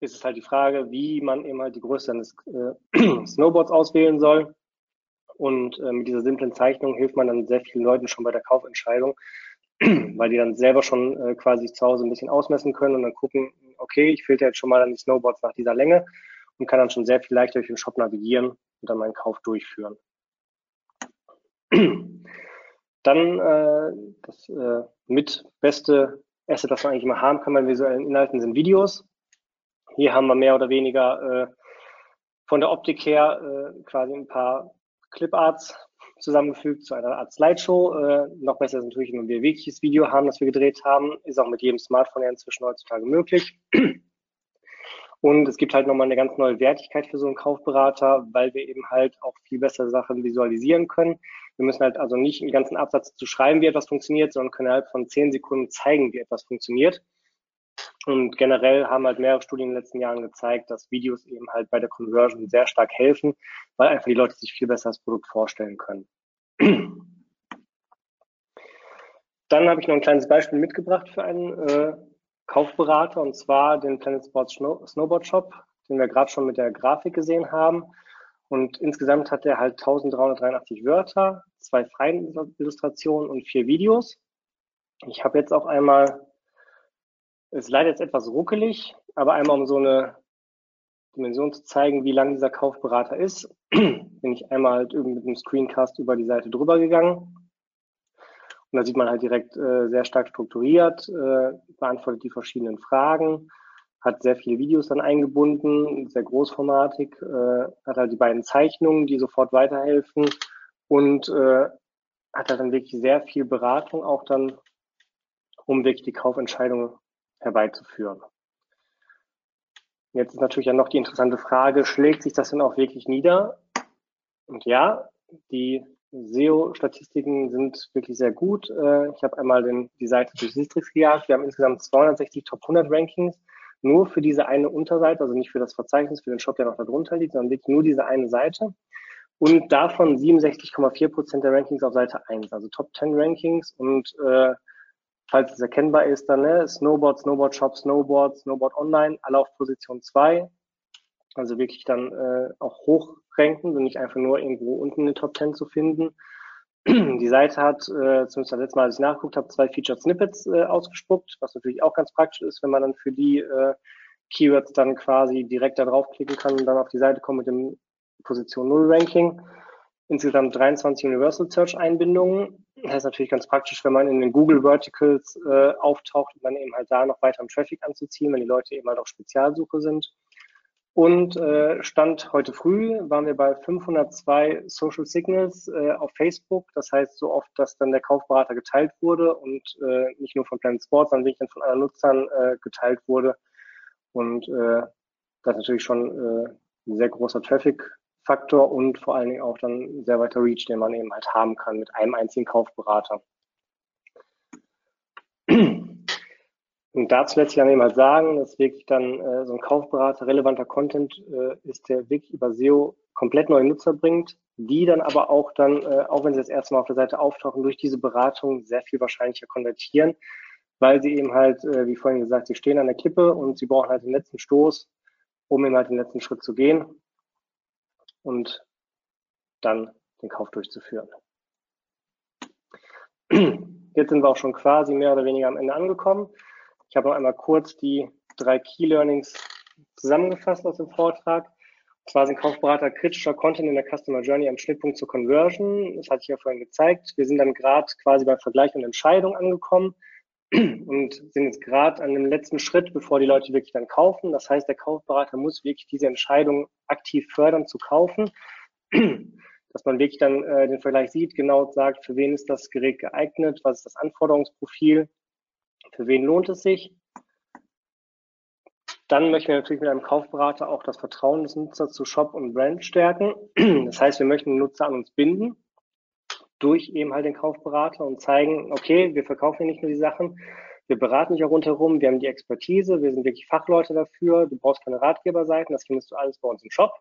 ist es halt die Frage, wie man eben halt die Größe eines äh, Snowboards auswählen soll. Und äh, mit dieser simplen Zeichnung hilft man dann sehr vielen Leuten schon bei der Kaufentscheidung, weil die dann selber schon äh, quasi zu Hause ein bisschen ausmessen können und dann gucken, okay, ich filter jetzt schon mal an die Snowboards nach dieser Länge und kann dann schon sehr viel leichter durch den Shop navigieren und dann meinen Kauf durchführen. Dann äh, das äh, mit beste Asset, das man eigentlich immer haben kann bei visuellen Inhalten, sind Videos. Hier haben wir mehr oder weniger äh, von der Optik her äh, quasi ein paar Cliparts zusammengefügt zu einer Art Slideshow. Äh, noch besser ist natürlich, wenn wir wirkliches Video haben, das wir gedreht haben. Ist auch mit jedem Smartphone ja inzwischen heutzutage möglich. Und es gibt halt nochmal eine ganz neue Wertigkeit für so einen Kaufberater, weil wir eben halt auch viel besser Sachen visualisieren können. Wir müssen halt also nicht einen ganzen Absatz zu schreiben, wie etwas funktioniert, sondern können halt von zehn Sekunden zeigen, wie etwas funktioniert. Und generell haben halt mehrere Studien in den letzten Jahren gezeigt, dass Videos eben halt bei der Conversion sehr stark helfen, weil einfach die Leute sich viel besser das Produkt vorstellen können. Dann habe ich noch ein kleines Beispiel mitgebracht für einen äh, Kaufberater und zwar den Planet Sports Snowboard Shop, den wir gerade schon mit der Grafik gesehen haben. Und insgesamt hat er halt 1383 Wörter, zwei freien Illustrationen und vier Videos. Ich habe jetzt auch einmal, ist leider jetzt etwas ruckelig, aber einmal um so eine Dimension zu zeigen, wie lang dieser Kaufberater ist, bin ich einmal halt irgendwie mit einem Screencast über die Seite drüber gegangen. Und da sieht man halt direkt äh, sehr stark strukturiert, äh, beantwortet die verschiedenen Fragen, hat sehr viele Videos dann eingebunden, sehr großformatig, äh, hat halt die beiden Zeichnungen, die sofort weiterhelfen und äh, hat halt dann wirklich sehr viel Beratung auch dann, um wirklich die Kaufentscheidung herbeizuführen. Jetzt ist natürlich ja noch die interessante Frage, schlägt sich das denn auch wirklich nieder? Und ja, die SEO-Statistiken sind wirklich sehr gut. Äh, ich habe einmal den, die Seite durch Sistrix gejagt. Wir haben insgesamt 260 Top 100 Rankings nur für diese eine Unterseite, also nicht für das Verzeichnis, für den Shop, der noch darunter liegt, sondern wirklich nur diese eine Seite. Und davon 67,4 Prozent der Rankings auf Seite 1, also Top 10 Rankings. Und äh, falls es erkennbar ist, dann ne, Snowboard, Snowboard Shop, Snowboard, Snowboard Online, alle auf Position 2. Also wirklich dann äh, auch hochranken und nicht einfach nur irgendwo unten in den Top 10 zu finden. Die Seite hat, äh, zumindest das letzte Mal, als ich nachgeguckt habe, zwei Featured Snippets äh, ausgespuckt, was natürlich auch ganz praktisch ist, wenn man dann für die äh, Keywords dann quasi direkt da draufklicken kann und dann auf die Seite kommt mit dem Position 0 Ranking. Insgesamt 23 Universal Search Einbindungen. Das ist natürlich ganz praktisch, wenn man in den Google Verticals äh, auftaucht und dann eben halt da noch weiteren Traffic anzuziehen, wenn die Leute eben halt auf Spezialsuche sind. Und äh, Stand heute früh waren wir bei 502 Social Signals äh, auf Facebook. Das heißt, so oft, dass dann der Kaufberater geteilt wurde und äh, nicht nur von Planet Sports, sondern wirklich von anderen Nutzern äh, geteilt wurde. Und äh, das ist natürlich schon äh, ein sehr großer Traffic-Faktor und vor allen Dingen auch dann ein sehr weiter Reach, den man eben halt haben kann mit einem einzigen Kaufberater. Und dazu lässt sich dann eben halt sagen, dass wirklich dann äh, so ein Kaufberater relevanter Content äh, ist, der wirklich über SEO komplett neue Nutzer bringt, die dann aber auch dann, äh, auch wenn sie das erste Mal auf der Seite auftauchen, durch diese Beratung sehr viel wahrscheinlicher konvertieren, weil sie eben halt, äh, wie vorhin gesagt, sie stehen an der Klippe und sie brauchen halt den letzten Stoß, um eben halt den letzten Schritt zu gehen und dann den Kauf durchzuführen. Jetzt sind wir auch schon quasi mehr oder weniger am Ende angekommen. Ich habe noch einmal kurz die drei Key Learnings zusammengefasst aus dem Vortrag. Und zwar sind Kaufberater kritischer Content in der Customer Journey am Schnittpunkt zur Conversion. Das hatte ich ja vorhin gezeigt. Wir sind dann gerade quasi bei Vergleich und Entscheidung angekommen und sind jetzt gerade an dem letzten Schritt, bevor die Leute wirklich dann kaufen. Das heißt, der Kaufberater muss wirklich diese Entscheidung aktiv fördern zu kaufen, dass man wirklich dann äh, den Vergleich sieht, genau sagt, für wen ist das Gerät geeignet, was ist das Anforderungsprofil für wen lohnt es sich? Dann möchten wir natürlich mit einem Kaufberater auch das Vertrauen des Nutzers zu Shop und Brand stärken. Das heißt, wir möchten den Nutzer an uns binden durch eben halt den Kaufberater und zeigen, okay, wir verkaufen hier nicht nur die Sachen, wir beraten dich auch rundherum, wir haben die Expertise, wir sind wirklich Fachleute dafür, du brauchst keine Ratgeberseiten, das findest du alles bei uns im Shop.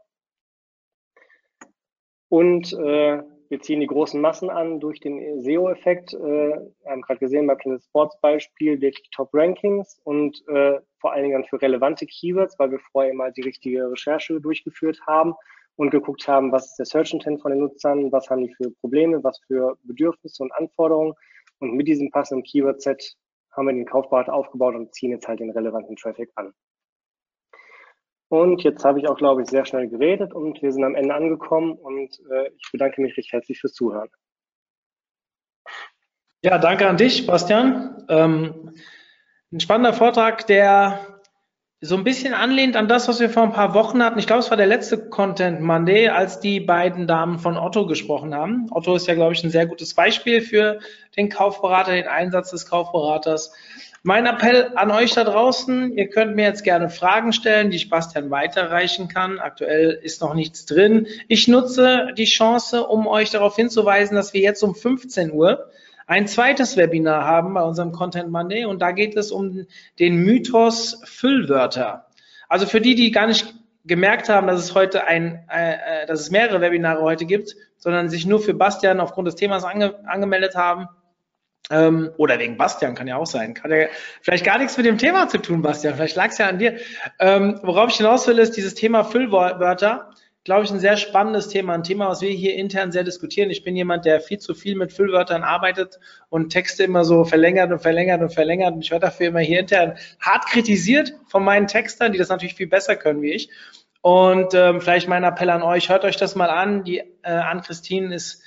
Und äh, wir ziehen die großen Massen an durch den SEO-Effekt. Äh, wir haben gerade gesehen bei Planet Sports Beispiel wirklich Top-Rankings und äh, vor allen Dingen für relevante Keywords, weil wir vorher mal die richtige Recherche durchgeführt haben und geguckt haben, was ist der Search Intent von den Nutzern, was haben die für Probleme, was für Bedürfnisse und Anforderungen. Und mit diesem passenden Keyword-Set haben wir den Kaufberater aufgebaut und ziehen jetzt halt den relevanten Traffic an. Und jetzt habe ich auch, glaube ich, sehr schnell geredet und wir sind am Ende angekommen und äh, ich bedanke mich recht herzlich fürs Zuhören. Ja, danke an dich, Bastian. Ähm, ein spannender Vortrag, der so ein bisschen anlehnt an das, was wir vor ein paar Wochen hatten. Ich glaube, es war der letzte Content Monday, als die beiden Damen von Otto gesprochen haben. Otto ist ja, glaube ich, ein sehr gutes Beispiel für den Kaufberater, den Einsatz des Kaufberaters. Mein Appell an euch da draußen, ihr könnt mir jetzt gerne Fragen stellen, die ich Bastian weiterreichen kann. Aktuell ist noch nichts drin. Ich nutze die Chance, um euch darauf hinzuweisen, dass wir jetzt um 15 Uhr ein zweites Webinar haben bei unserem Content Monday und da geht es um den Mythos Füllwörter. Also für die, die gar nicht gemerkt haben, dass es heute ein, äh, äh, dass es mehrere Webinare heute gibt, sondern sich nur für Bastian aufgrund des Themas ange, angemeldet haben. Ähm, oder wegen Bastian kann ja auch sein. Kann ja vielleicht gar nichts mit dem Thema zu tun, Bastian. Vielleicht lag es ja an dir. Ähm, worauf ich hinaus will, ist dieses Thema Füllwörter glaube ich, ein sehr spannendes Thema, ein Thema, was wir hier intern sehr diskutieren. Ich bin jemand, der viel zu viel mit Füllwörtern arbeitet und Texte immer so verlängert und verlängert und verlängert. Und ich werde dafür immer hier intern hart kritisiert von meinen Textern, die das natürlich viel besser können wie ich. Und ähm, vielleicht mein Appell an euch, hört euch das mal an. Die äh, Ann-Christine ist äh,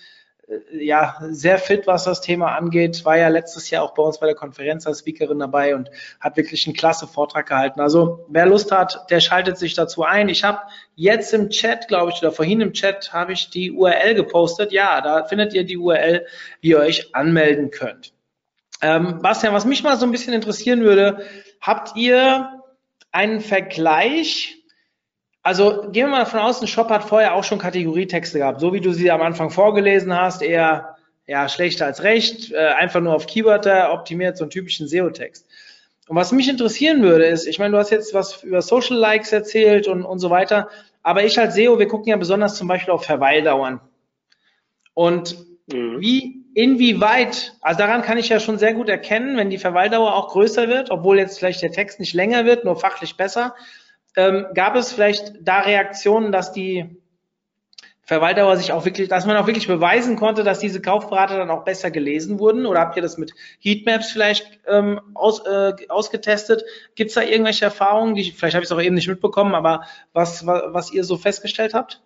ja, sehr fit, was das Thema angeht. War ja letztes Jahr auch bei uns bei der Konferenz als Speakerin dabei und hat wirklich einen klasse Vortrag gehalten. Also wer Lust hat, der schaltet sich dazu ein. Ich habe jetzt im Chat, glaube ich, oder vorhin im Chat habe ich die URL gepostet. Ja, da findet ihr die URL, wie ihr euch anmelden könnt. Ähm, Bastian, was mich mal so ein bisschen interessieren würde, habt ihr einen Vergleich also gehen wir mal davon aus, ein Shop hat vorher auch schon Kategorietexte gehabt, so wie du sie am Anfang vorgelesen hast, eher ja, schlechter als recht, äh, einfach nur auf Keywörter optimiert, so einen typischen SEO-Text. Und was mich interessieren würde, ist, ich meine, du hast jetzt was über Social Likes erzählt und, und so weiter, aber ich als SEO, wir gucken ja besonders zum Beispiel auf Verweildauern. Und mhm. wie, inwieweit, also daran kann ich ja schon sehr gut erkennen, wenn die Verweildauer auch größer wird, obwohl jetzt vielleicht der Text nicht länger wird, nur fachlich besser, ähm, gab es vielleicht da Reaktionen, dass die Verwalter sich auch wirklich, dass man auch wirklich beweisen konnte, dass diese Kaufberater dann auch besser gelesen wurden? Oder habt ihr das mit Heatmaps vielleicht ähm, aus, äh, ausgetestet? Gibt es da irgendwelche Erfahrungen, die vielleicht habe ich es auch eben nicht mitbekommen, aber was, was, was ihr so festgestellt habt?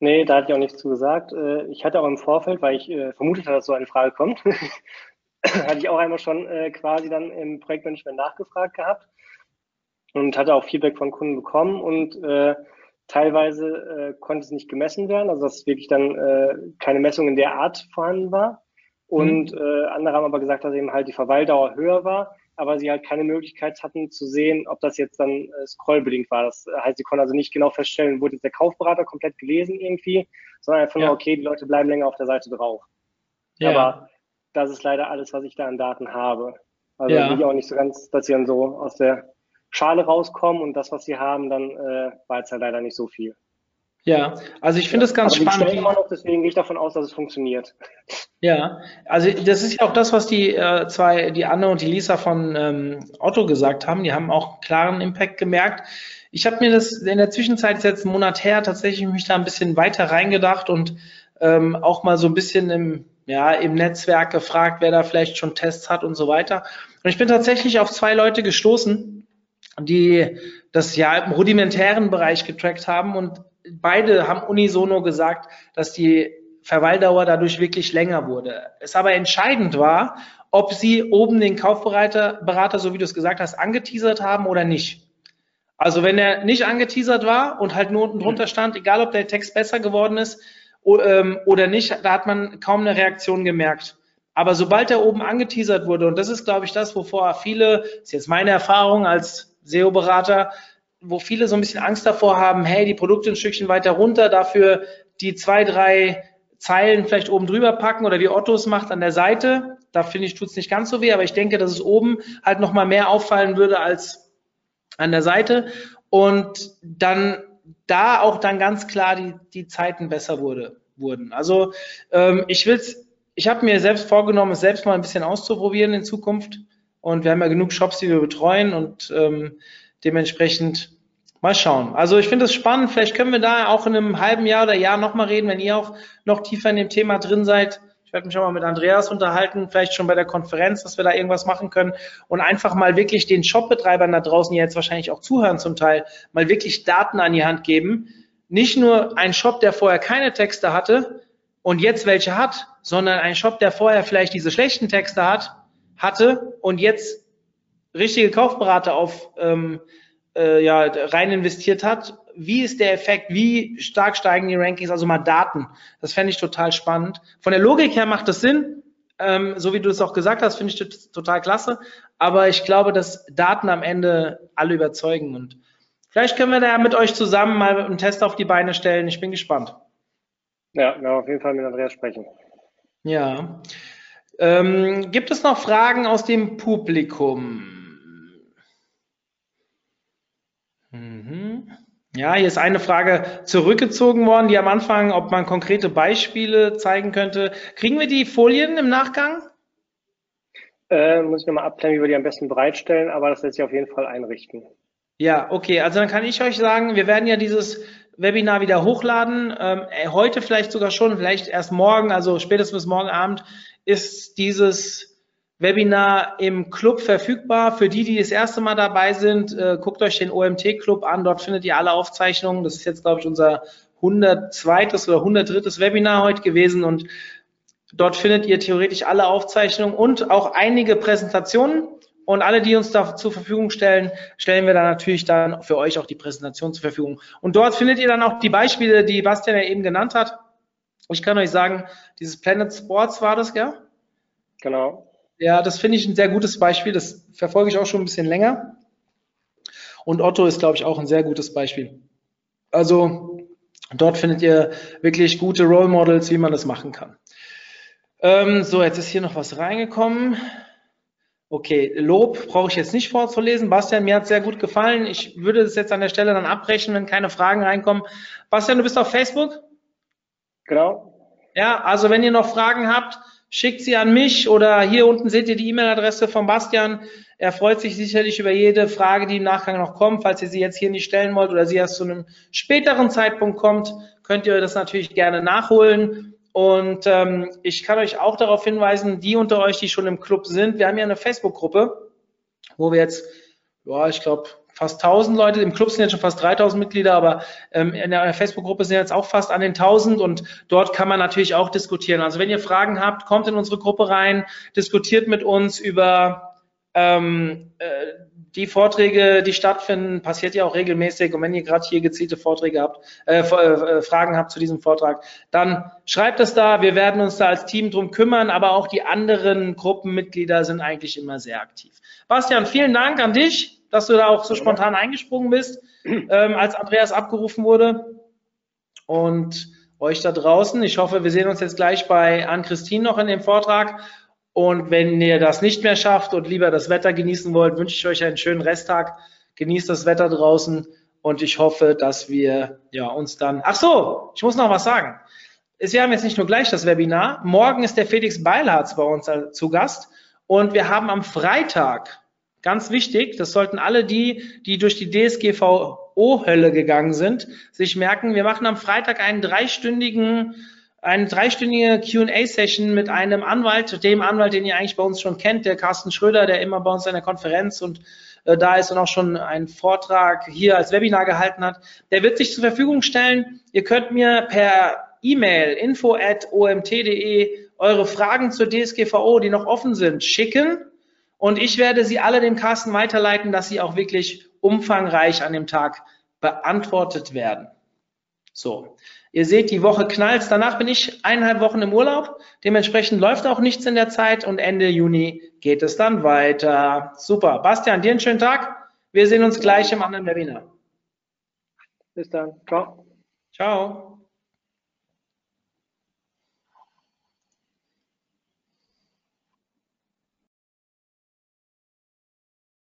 Nee, da hatte ich auch nichts zu gesagt. Äh, ich hatte auch im Vorfeld, weil ich äh, vermutet hatte, dass so eine Frage kommt, hatte ich auch einmal schon äh, quasi dann im Projektmanagement nachgefragt gehabt und hatte auch Feedback von Kunden bekommen und äh, teilweise äh, konnte es nicht gemessen werden, also dass wirklich dann äh, keine Messung in der Art vorhanden war. Und mhm. äh, andere haben aber gesagt, dass eben halt die Verweildauer höher war, aber sie halt keine Möglichkeit hatten zu sehen, ob das jetzt dann äh, scrollbedingt war. Das heißt, sie konnten also nicht genau feststellen, wurde jetzt der Kaufberater komplett gelesen irgendwie, sondern einfach ja. nur, okay, die Leute bleiben länger auf der Seite drauf. Ja. Aber das ist leider alles, was ich da an Daten habe. Also ja. bin ich auch nicht so ganz, dass sie dann so aus der Schale rauskommen und das, was sie haben, dann äh, war jetzt halt leider nicht so viel. Ja, also ich finde es ganz Aber spannend. Immer noch, deswegen gehe ich davon aus, dass es funktioniert. Ja, also das ist ja auch das, was die äh, zwei, die Anne und die Lisa von ähm, Otto gesagt haben. Die haben auch einen klaren Impact gemerkt. Ich habe mir das in der Zwischenzeit jetzt einen Monat her tatsächlich mich da ein bisschen weiter reingedacht und ähm, auch mal so ein bisschen im, ja, im Netzwerk gefragt, wer da vielleicht schon Tests hat und so weiter. Und ich bin tatsächlich auf zwei Leute gestoßen, die das ja im rudimentären Bereich getrackt haben und beide haben unisono gesagt, dass die Verweildauer dadurch wirklich länger wurde. Es aber entscheidend war, ob sie oben den Kaufberater, Berater, so wie du es gesagt hast, angeteasert haben oder nicht. Also wenn er nicht angeteasert war und halt nur unten drunter stand, egal ob der Text besser geworden ist ähm, oder nicht, da hat man kaum eine Reaktion gemerkt. Aber sobald er oben angeteasert wurde, und das ist, glaube ich, das, wovor viele, das ist jetzt meine Erfahrung als SEO-Berater, wo viele so ein bisschen Angst davor haben, hey, die Produkte ein Stückchen weiter runter, dafür die zwei, drei Zeilen vielleicht oben drüber packen oder wie Otto es macht an der Seite. Da finde ich, tut es nicht ganz so weh, aber ich denke, dass es oben halt nochmal mehr auffallen würde als an der Seite. Und dann da auch dann ganz klar die, die Zeiten besser wurde, wurden. Also ähm, ich will's, ich habe mir selbst vorgenommen, es selbst mal ein bisschen auszuprobieren in Zukunft. Und wir haben ja genug Shops, die wir betreuen und ähm, dementsprechend mal schauen. Also ich finde es spannend. Vielleicht können wir da auch in einem halben Jahr oder Jahr nochmal reden, wenn ihr auch noch tiefer in dem Thema drin seid. Ich werde mich auch mal mit Andreas unterhalten, vielleicht schon bei der Konferenz, dass wir da irgendwas machen können und einfach mal wirklich den Shopbetreibern da draußen, die jetzt wahrscheinlich auch zuhören zum Teil, mal wirklich Daten an die Hand geben. Nicht nur ein Shop, der vorher keine Texte hatte und jetzt welche hat, sondern ein Shop, der vorher vielleicht diese schlechten Texte hat hatte und jetzt richtige Kaufberater auf ähm, äh, ja, rein investiert hat. Wie ist der Effekt? Wie stark steigen die Rankings? Also mal Daten. Das fände ich total spannend. Von der Logik her macht das Sinn. Ähm, so wie du es auch gesagt hast, finde ich das total klasse. Aber ich glaube, dass Daten am Ende alle überzeugen. Und vielleicht können wir da mit euch zusammen mal einen Test auf die Beine stellen. Ich bin gespannt. Ja, wir auf jeden Fall mit Andreas sprechen. Ja. Ähm, gibt es noch Fragen aus dem Publikum? Mhm. Ja, hier ist eine Frage zurückgezogen worden, die am Anfang, ob man konkrete Beispiele zeigen könnte. Kriegen wir die Folien im Nachgang? Äh, muss ich nochmal abklären, wie wir die am besten bereitstellen, aber das lässt sich auf jeden Fall einrichten. Ja, okay. Also dann kann ich euch sagen, wir werden ja dieses Webinar wieder hochladen. Ähm, äh, heute vielleicht sogar schon, vielleicht erst morgen, also spätestens morgen Abend ist dieses Webinar im Club verfügbar. Für die, die das erste Mal dabei sind, äh, guckt euch den OMT-Club an. Dort findet ihr alle Aufzeichnungen. Das ist jetzt, glaube ich, unser 102. oder 103. Webinar heute gewesen und dort findet ihr theoretisch alle Aufzeichnungen und auch einige Präsentationen. Und alle, die uns da zur Verfügung stellen, stellen wir dann natürlich dann für euch auch die Präsentation zur Verfügung. Und dort findet ihr dann auch die Beispiele, die Bastian ja eben genannt hat. Ich kann euch sagen, dieses Planet Sports war das, gell? Genau. Ja, das finde ich ein sehr gutes Beispiel. Das verfolge ich auch schon ein bisschen länger. Und Otto ist, glaube ich, auch ein sehr gutes Beispiel. Also dort findet ihr wirklich gute Role Models, wie man das machen kann. Ähm, so, jetzt ist hier noch was reingekommen. Okay, Lob brauche ich jetzt nicht vorzulesen. Bastian, mir hat sehr gut gefallen. Ich würde es jetzt an der Stelle dann abbrechen, wenn keine Fragen reinkommen. Bastian, du bist auf Facebook? Genau. Ja, also wenn ihr noch Fragen habt, schickt sie an mich oder hier unten seht ihr die E-Mail-Adresse von Bastian. Er freut sich sicherlich über jede Frage, die im Nachgang noch kommt. Falls ihr sie jetzt hier nicht stellen wollt oder sie erst zu einem späteren Zeitpunkt kommt, könnt ihr das natürlich gerne nachholen. Und ähm, ich kann euch auch darauf hinweisen, die unter euch, die schon im Club sind, wir haben ja eine Facebook-Gruppe, wo wir jetzt, ja, ich glaube, fast 1000 Leute. Im Club sind jetzt schon fast 3000 Mitglieder, aber ähm, in der Facebook-Gruppe sind jetzt auch fast an den 1000 und dort kann man natürlich auch diskutieren. Also wenn ihr Fragen habt, kommt in unsere Gruppe rein, diskutiert mit uns über ähm, äh, die Vorträge, die stattfinden, passiert ja auch regelmäßig. Und wenn ihr gerade hier gezielte Vorträge habt, äh, äh, Fragen habt zu diesem Vortrag, dann schreibt es da. Wir werden uns da als Team drum kümmern, aber auch die anderen Gruppenmitglieder sind eigentlich immer sehr aktiv. Bastian, vielen Dank an dich dass du da auch so spontan eingesprungen bist, ähm, als Andreas abgerufen wurde. Und euch da draußen. Ich hoffe, wir sehen uns jetzt gleich bei Ann-Christine noch in dem Vortrag. Und wenn ihr das nicht mehr schafft und lieber das Wetter genießen wollt, wünsche ich euch einen schönen Resttag. Genießt das Wetter draußen und ich hoffe, dass wir ja, uns dann. Ach so, ich muss noch was sagen. Wir haben jetzt nicht nur gleich das Webinar. Morgen ist der Felix Beilharz bei uns zu Gast und wir haben am Freitag Ganz wichtig, das sollten alle die, die durch die DSGVO-Hölle gegangen sind, sich merken, wir machen am Freitag einen dreistündigen, eine dreistündige Q&A-Session mit einem Anwalt, dem Anwalt, den ihr eigentlich bei uns schon kennt, der Carsten Schröder, der immer bei uns in der Konferenz und äh, da ist und auch schon einen Vortrag hier als Webinar gehalten hat. Der wird sich zur Verfügung stellen. Ihr könnt mir per E-Mail info at omt.de eure Fragen zur DSGVO, die noch offen sind, schicken und ich werde sie alle dem Carsten weiterleiten, dass sie auch wirklich umfangreich an dem Tag beantwortet werden. So. Ihr seht, die Woche knallt. Danach bin ich eineinhalb Wochen im Urlaub. Dementsprechend läuft auch nichts in der Zeit und Ende Juni geht es dann weiter. Super. Bastian, dir einen schönen Tag. Wir sehen uns gleich im anderen Webinar. Bis dann. Ciao. Ciao.